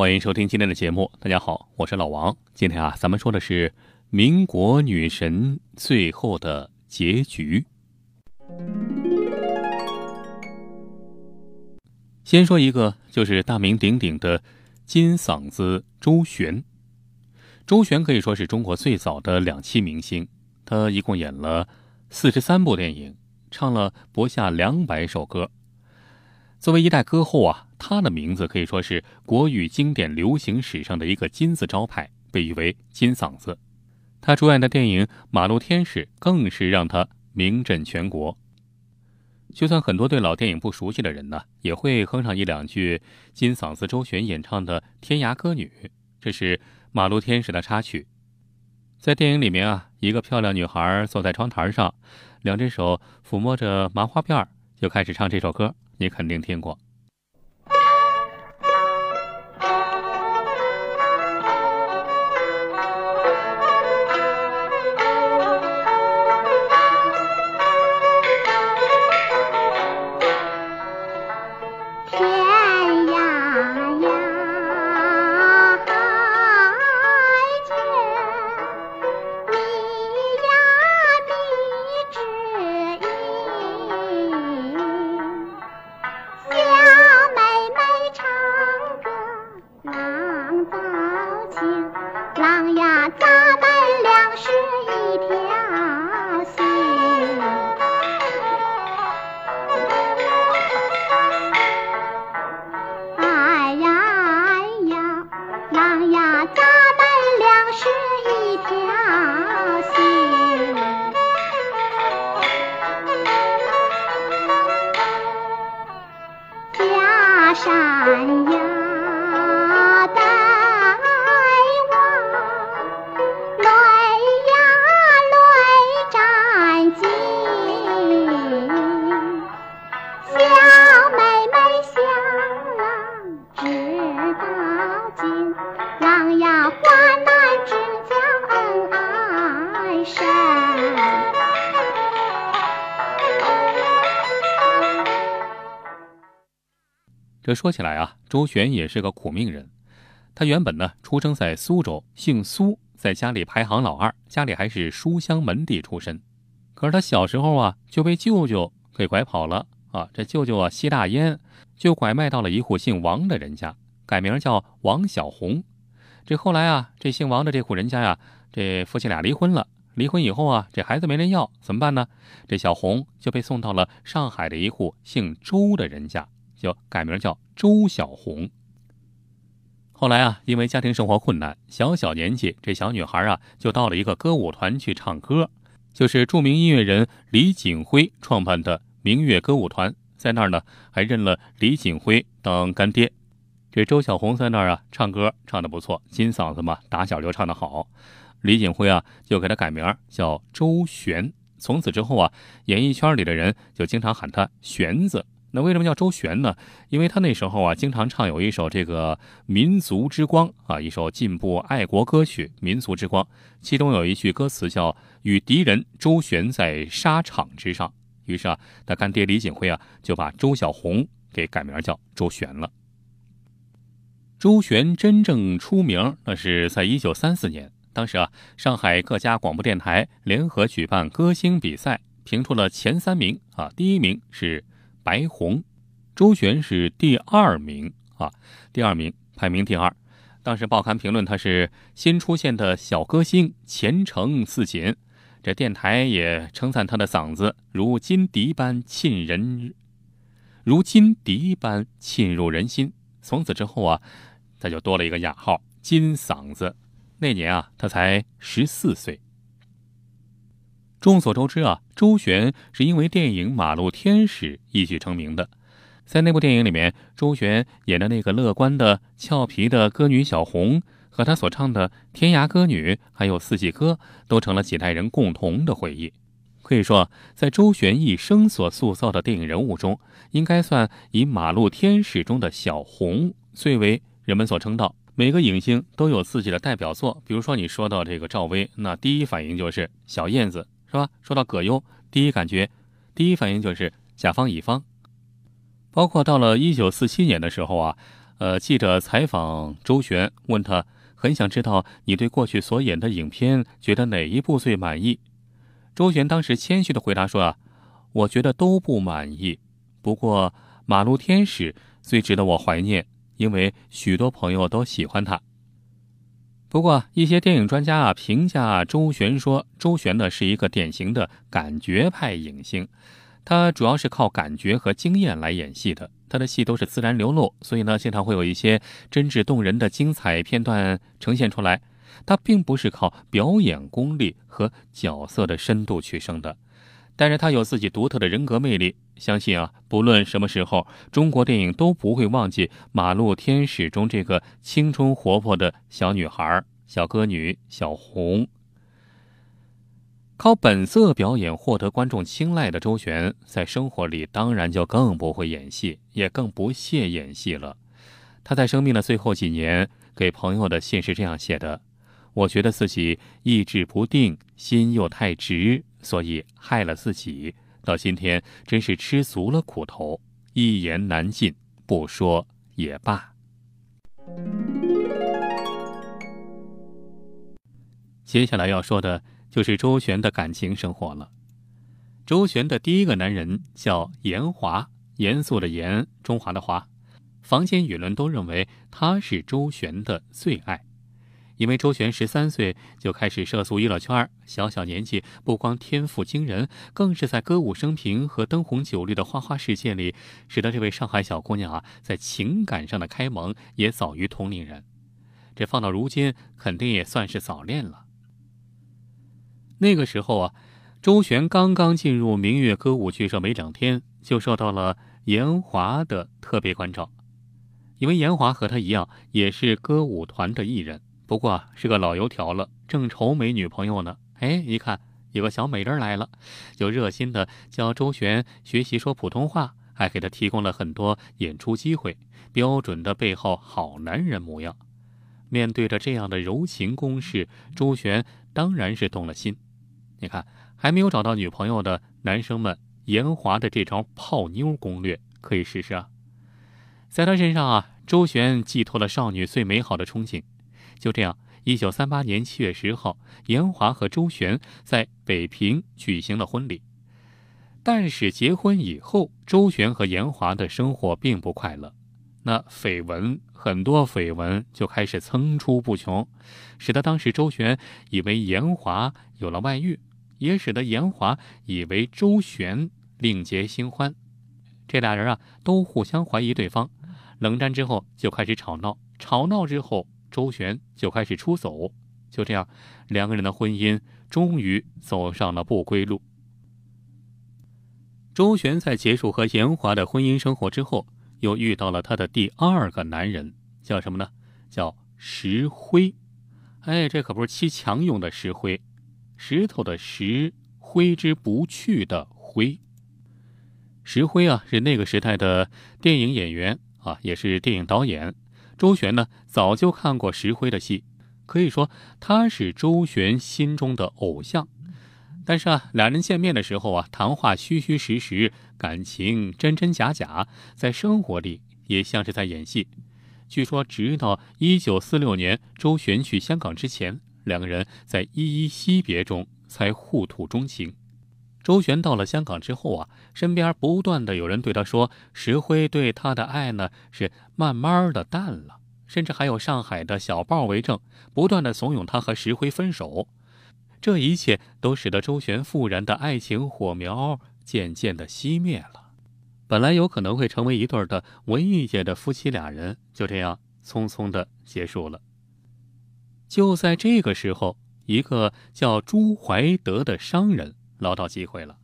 欢迎收听今天的节目。大家好，我是老王。今天啊，咱们说的是民国女神最后的结局。先说一个，就是大名鼎鼎的金嗓子周璇。周璇可以说是中国最早的两栖明星，她一共演了四十三部电影，唱了不下两百首歌。作为一代歌后啊，她的名字可以说是国语经典流行史上的一个金字招牌，被誉为“金嗓子”。她主演的电影《马路天使》更是让她名震全国。就算很多对老电影不熟悉的人呢，也会哼上一两句金嗓子周璇演唱的《天涯歌女》，这是《马路天使》的插曲。在电影里面啊，一个漂亮女孩坐在窗台上，两只手抚摸着麻花辫就开始唱这首歌，你肯定听过。这说起来啊，周璇也是个苦命人。他原本呢出生在苏州，姓苏，在家里排行老二，家里还是书香门第出身。可是他小时候啊就被舅舅给拐跑了啊。这舅舅啊吸大烟，就拐卖到了一户姓王的人家，改名叫王小红。这后来啊，这姓王的这户人家呀，这夫妻俩离婚了。离婚以后啊，这孩子没人要，怎么办呢？这小红就被送到了上海的一户姓周的人家。就改名叫周小红。后来啊，因为家庭生活困难，小小年纪，这小女孩啊就到了一个歌舞团去唱歌，就是著名音乐人李锦辉创办的明月歌舞团。在那儿呢，还认了李锦辉当干爹。这周小红在那儿啊唱歌唱的不错，金嗓子嘛，打小就唱得好。李锦辉啊就给她改名叫周璇。从此之后啊，演艺圈里的人就经常喊她璇子。那为什么叫周璇呢？因为他那时候啊，经常唱有一首这个民族之光啊，一首进步爱国歌曲《民族之光》，其中有一句歌词叫“与敌人周旋在沙场之上”。于是啊，他干爹李锦辉啊，就把周小红给改名叫周璇了。周璇真正出名，那是在一九三四年，当时啊，上海各家广播电台联合举办歌星比赛，评出了前三名啊，第一名是。白红，周璇是第二名啊，第二名排名第二。当时报刊评论他是新出现的小歌星，前程似锦。这电台也称赞他的嗓子如金笛般沁人，如金笛般沁入人心。从此之后啊，他就多了一个雅号“金嗓子”。那年啊，他才十四岁。众所周知啊，周璇是因为电影《马路天使》一举成名的。在那部电影里面，周璇演的那个乐观的、俏皮的歌女小红，和她所唱的《天涯歌女》还有《四季歌》，都成了几代人共同的回忆。可以说，在周璇一生所塑造的电影人物中，应该算以《马路天使》中的小红最为人们所称道。每个影星都有自己的代表作，比如说你说到这个赵薇，那第一反应就是小燕子。是吧？说到葛优，第一感觉，第一反应就是甲方乙方。包括到了一九四七年的时候啊，呃，记者采访周璇，问他很想知道你对过去所演的影片觉得哪一部最满意。周璇当时谦虚的回答说：“啊，我觉得都不满意，不过《马路天使》最值得我怀念，因为许多朋友都喜欢他。”不过，一些电影专家啊评价周璇说，周璇呢是一个典型的感觉派影星，他主要是靠感觉和经验来演戏的，他的戏都是自然流露，所以呢经常会有一些真挚动人的精彩片段呈现出来。他并不是靠表演功力和角色的深度取胜的。但是他有自己独特的人格魅力，相信啊，不论什么时候，中国电影都不会忘记《马路天使》中这个青春活泼的小女孩、小歌女小红。靠本色表演获得观众青睐的周璇，在生活里当然就更不会演戏，也更不屑演戏了。他在生命的最后几年给朋友的信是这样写的：“我觉得自己意志不定，心又太直。”所以害了自己，到今天真是吃足了苦头，一言难尽，不说也罢。接下来要说的就是周璇的感情生活了。周璇的第一个男人叫严华，严肃的严，中华的华，坊间舆论都认为他是周璇的最爱。因为周璇十三岁就开始涉足娱乐圈，小小年纪不光天赋惊人，更是在歌舞升平和灯红酒绿的花花世界里，使得这位上海小姑娘啊，在情感上的开蒙也早于同龄人。这放到如今，肯定也算是早恋了。那个时候啊，周璇刚刚进入明月歌舞剧社没两天，就受到了严华的特别关照，因为严华和他一样，也是歌舞团的艺人。不过是个老油条了，正愁没女朋友呢。哎，一看有个小美人来了，就热心的教周璇学习说普通话，还给他提供了很多演出机会，标准的背后好男人模样。面对着这样的柔情攻势，周璇当然是动了心。你看，还没有找到女朋友的男生们，严华的这招泡妞攻略可以试试啊。在他身上啊，周璇寄托了少女最美好的憧憬。就这样，一九三八年七月十号，严华和周璇在北平举行了婚礼。但是结婚以后，周璇和严华的生活并不快乐。那绯闻，很多绯闻就开始层出不穷，使得当时周璇以为严华有了外遇，也使得严华以为周璇另结新欢。这俩人啊，都互相怀疑对方。冷战之后就开始吵闹，吵闹之后。周旋就开始出走，就这样，两个人的婚姻终于走上了不归路。周旋在结束和严华的婚姻生活之后，又遇到了他的第二个男人，叫什么呢？叫石灰。哎，这可不是砌墙用的石灰，石头的石，挥之不去的灰。石灰啊，是那个时代的电影演员啊，也是电影导演。周璇呢，早就看过石灰的戏，可以说他是周璇心中的偶像。但是啊，两人见面的时候啊，谈话虚虚实实，感情真真假假，在生活里也像是在演戏。据说，直到一九四六年周璇去香港之前，两个人在依依惜别中才互吐衷情。周璇到了香港之后啊，身边不断的有人对他说，石灰对他的爱呢是慢慢的淡了，甚至还有上海的小报为证，不断的怂恿他和石灰分手。这一切都使得周璇复燃的爱情火苗渐渐的熄灭了。本来有可能会成为一对的文艺界的夫妻俩人，就这样匆匆的结束了。就在这个时候，一个叫朱怀德的商人。捞到机会了，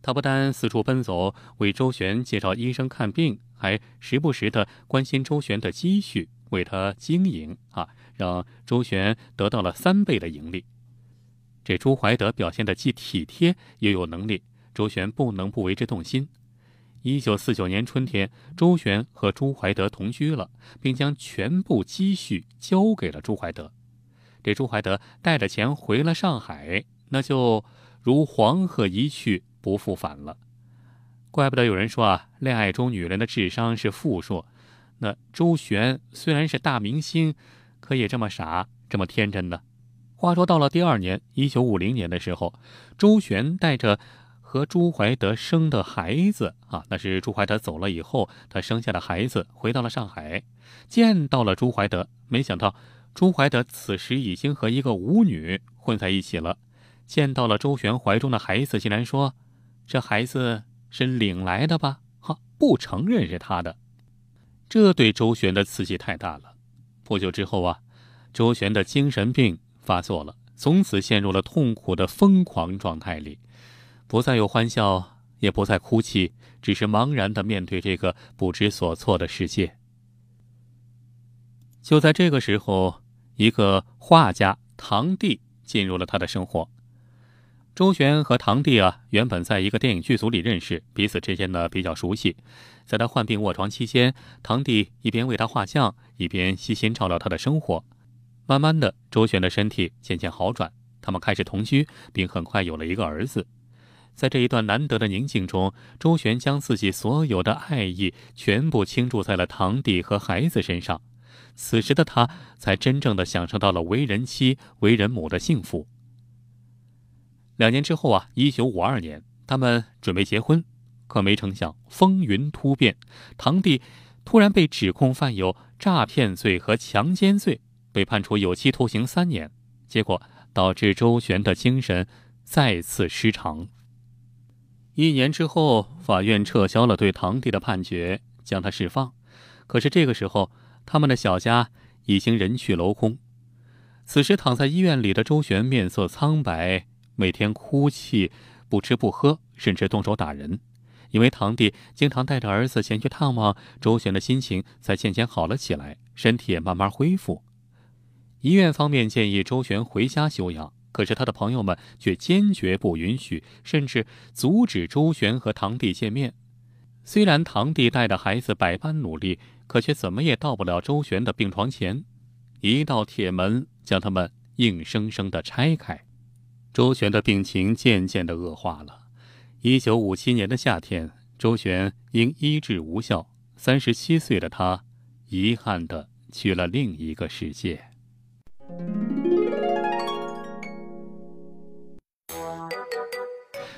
他不但四处奔走为周旋介绍医生看病，还时不时的关心周旋的积蓄，为他经营啊，让周旋得到了三倍的盈利。这朱怀德表现的既体贴又有能力，周旋不能不为之动心。一九四九年春天，周旋和朱怀德同居了，并将全部积蓄交给了朱怀德。这朱怀德带着钱回了上海，那就。如黄鹤一去不复返了，怪不得有人说啊，恋爱中女人的智商是负数，那周旋虽然是大明星，可也这么傻，这么天真呢？话说到了第二年，一九五零年的时候，周旋带着和朱怀德生的孩子啊，那是朱怀德走了以后他生下的孩子，回到了上海，见到了朱怀德。没想到朱怀德此时已经和一个舞女混在一起了。见到了周旋怀中的孩子，竟然说：“这孩子是领来的吧？”哈，不承认是他的。这对周旋的刺激太大了。不久之后啊，周旋的精神病。发作了，从此陷入了痛苦的疯狂状态里，不再有欢笑，也不再哭泣，只是茫然的面对这个不知所措的世界。就在这个时候，一个画家堂弟进入了他的生活。周旋和堂弟啊，原本在一个电影剧组里认识，彼此之间呢比较熟悉。在他患病卧床期间，堂弟一边为他画像，一边悉心照料他的生活。慢慢的，周旋的身体渐渐好转，他们开始同居，并很快有了一个儿子。在这一段难得的宁静中，周旋将自己所有的爱意全部倾注在了堂弟和孩子身上。此时的他，才真正的享受到了为人妻、为人母的幸福。两年之后啊，一九五二年，他们准备结婚，可没成想风云突变，堂弟突然被指控犯有诈骗罪和强奸罪。被判处有期徒刑三年，结果导致周旋的精神再次失常。一年之后，法院撤销了对堂弟的判决，将他释放。可是这个时候，他们的小家已经人去楼空。此时躺在医院里的周旋面色苍白，每天哭泣，不吃不喝，甚至动手打人。因为堂弟经常带着儿子前去探望，周旋的心情才渐渐好了起来，身体也慢慢恢复。医院方面建议周旋回家休养，可是他的朋友们却坚决不允许，甚至阻止周旋和堂弟见面。虽然堂弟带着孩子百般努力，可却怎么也到不了周旋的病床前。一道铁门将他们硬生生的拆开。周旋的病情渐渐的恶化了。一九五七年的夏天，周旋因医治无效，三十七岁的他遗憾的去了另一个世界。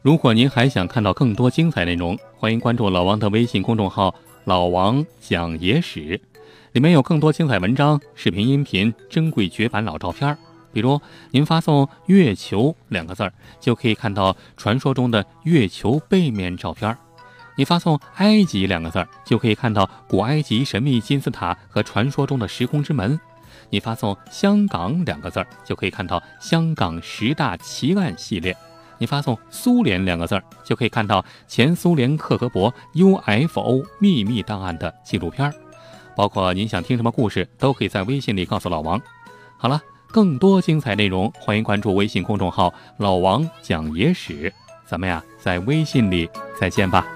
如果您还想看到更多精彩内容，欢迎关注老王的微信公众号“老王讲野史”，里面有更多精彩文章、视频、音频、珍贵绝版老照片。比如，您发送“月球”两个字儿，就可以看到传说中的月球背面照片；你发送“埃及”两个字儿，就可以看到古埃及神秘金字塔和传说中的时空之门。你发送“香港”两个字儿，就可以看到香港十大奇案系列；你发送“苏联”两个字儿，就可以看到前苏联克格勃 UFO 秘密档案的纪录片儿。包括您想听什么故事，都可以在微信里告诉老王。好了，更多精彩内容，欢迎关注微信公众号“老王讲野史”。咱们呀，在微信里再见吧。